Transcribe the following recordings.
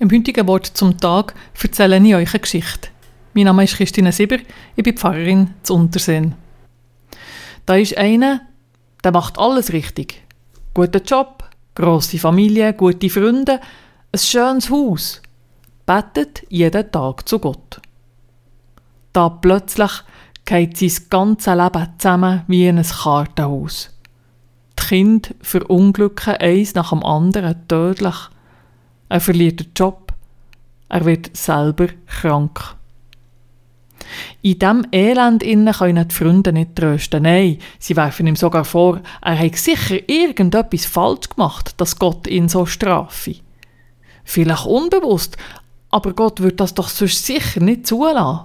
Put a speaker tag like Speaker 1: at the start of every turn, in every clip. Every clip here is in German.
Speaker 1: Im heutigen Wort zum Tag erzähle ich euch eine Geschichte. Mein Name ist Christine Sieber, ich bin Pfarrerin zu Unterseen. Da ist einer, der macht alles richtig. Guten Job, grosse Familie, gute Freunde, ein schönes Haus. Betet jeden Tag zu Gott. Da plötzlich geht sein ganzes Leben zusammen wie in ein Kartenhaus. Die Kinder verunglücken eins nach dem anderen tödlich. Er verliert den Job. Er wird selber krank. In diesem Elend können die Freunde nicht trösten. Nein, sie werfen ihm sogar vor, er hätte sicher irgendetwas falsch gemacht, dass Gott ihn so strafe. Vielleicht unbewusst, aber Gott wird das doch sonst sicher nicht zulassen.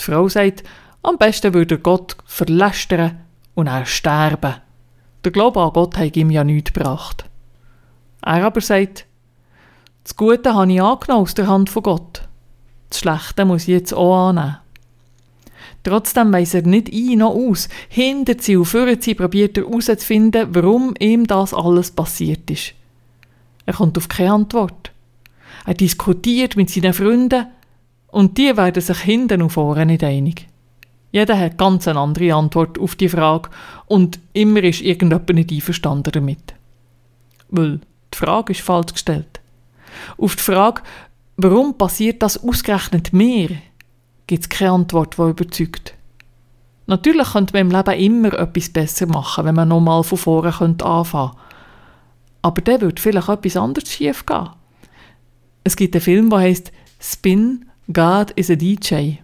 Speaker 1: Die Frau sagt, am besten würde er Gott verlästern und er sterben. Der Glaube an Gott hat ihm ja nichts gebracht. Er aber sagt, das Gute habe ich angenommen aus der Hand von Gott. Das Schlechte muss ich jetzt auch annehmen. Trotzdem weiss er nicht ein noch aus. Hinter sie und vor sie probiert er herauszufinden, warum ihm das alles passiert ist. Er kommt auf keine Antwort. Er diskutiert mit seinen Freunden und die werden sich hinten und vorne nicht einig. Jeder hat ganz eine andere Antwort auf die Frage und immer ist irgendjemand nicht einverstanden damit. Weil die Frage ist falsch gestellt. Auf die Frage, warum passiert das ausgerechnet mir, gibt es keine Antwort, die überzeugt. Natürlich könnte man im Leben immer etwas besser machen, wenn man nochmal von vorne anfangen könnte. Aber dann würde vielleicht etwas anderes schief gehen. Es gibt einen Film, der heißt Spin, God is a DJ.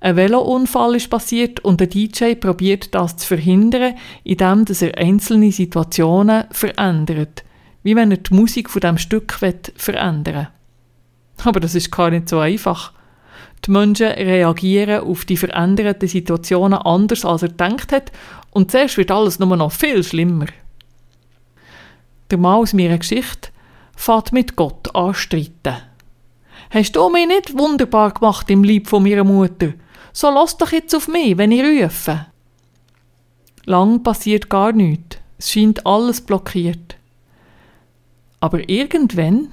Speaker 1: Ein Velounfall ist passiert und der DJ probiert das zu verhindern, indem er einzelne Situationen verändert wie wenn er die Musik von dem Stück verändern will. Aber das ist gar nicht so einfach. Die Menschen reagieren auf die veränderten Situationen anders, als er gedacht hat, und zuerst wird alles nur noch viel schlimmer. Der Mann aus meiner Geschichte fährt mit Gott anstreiten. Hast du mich nicht wunderbar gemacht im Lieb von meiner Mutter? So lass doch jetzt auf mich, wenn ich rufe. Lang passiert gar nichts. Es scheint alles blockiert. Aber irgendwann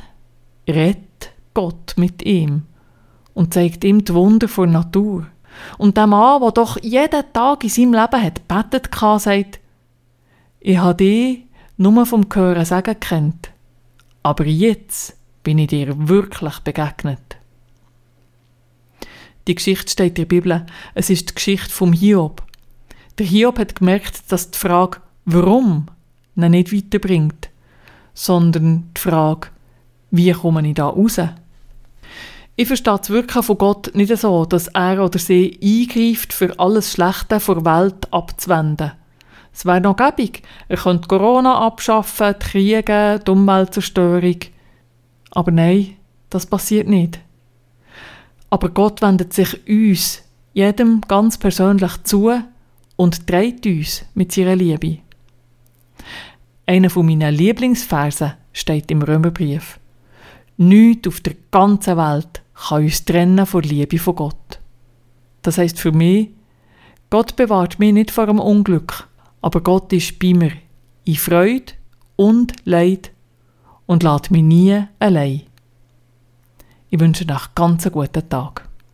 Speaker 1: redet Gott mit ihm und zeigt ihm die Wunder der Natur. Und der Mann, der doch jeden Tag in seinem Leben hat betet, sagt, ich habe dich nur vom Hören sagen kennt, aber jetzt bin ich dir wirklich begegnet. Die Geschichte steht in der Bibel. Es ist die Geschichte vom Hiob. Der Hiob hat gemerkt, dass die Frage, warum, ihn nicht weiterbringt sondern die Frage, wie komme ich da raus? Ich verstehe das Wirken von Gott nicht so, dass er oder sie eingreift, für alles Schlechte vor Welt abzuwenden. Es wäre noch gäbig. Er könnte Corona abschaffen, die Kriege, die Umweltzerstörung. Aber nein, das passiert nicht. Aber Gott wendet sich uns, jedem ganz persönlich zu und trägt uns mit seiner Liebe. Einer von meinen Lieblingsversen steht im Römerbrief. Nichts auf der ganzen Welt kann uns trennen von Liebe von Gott. Das heißt für mich, Gott bewahrt mich nicht vor dem Unglück, aber Gott ist bei mir, in Freude und Leid und lässt mich nie allein. Ich wünsche euch ganz einen guten Tag.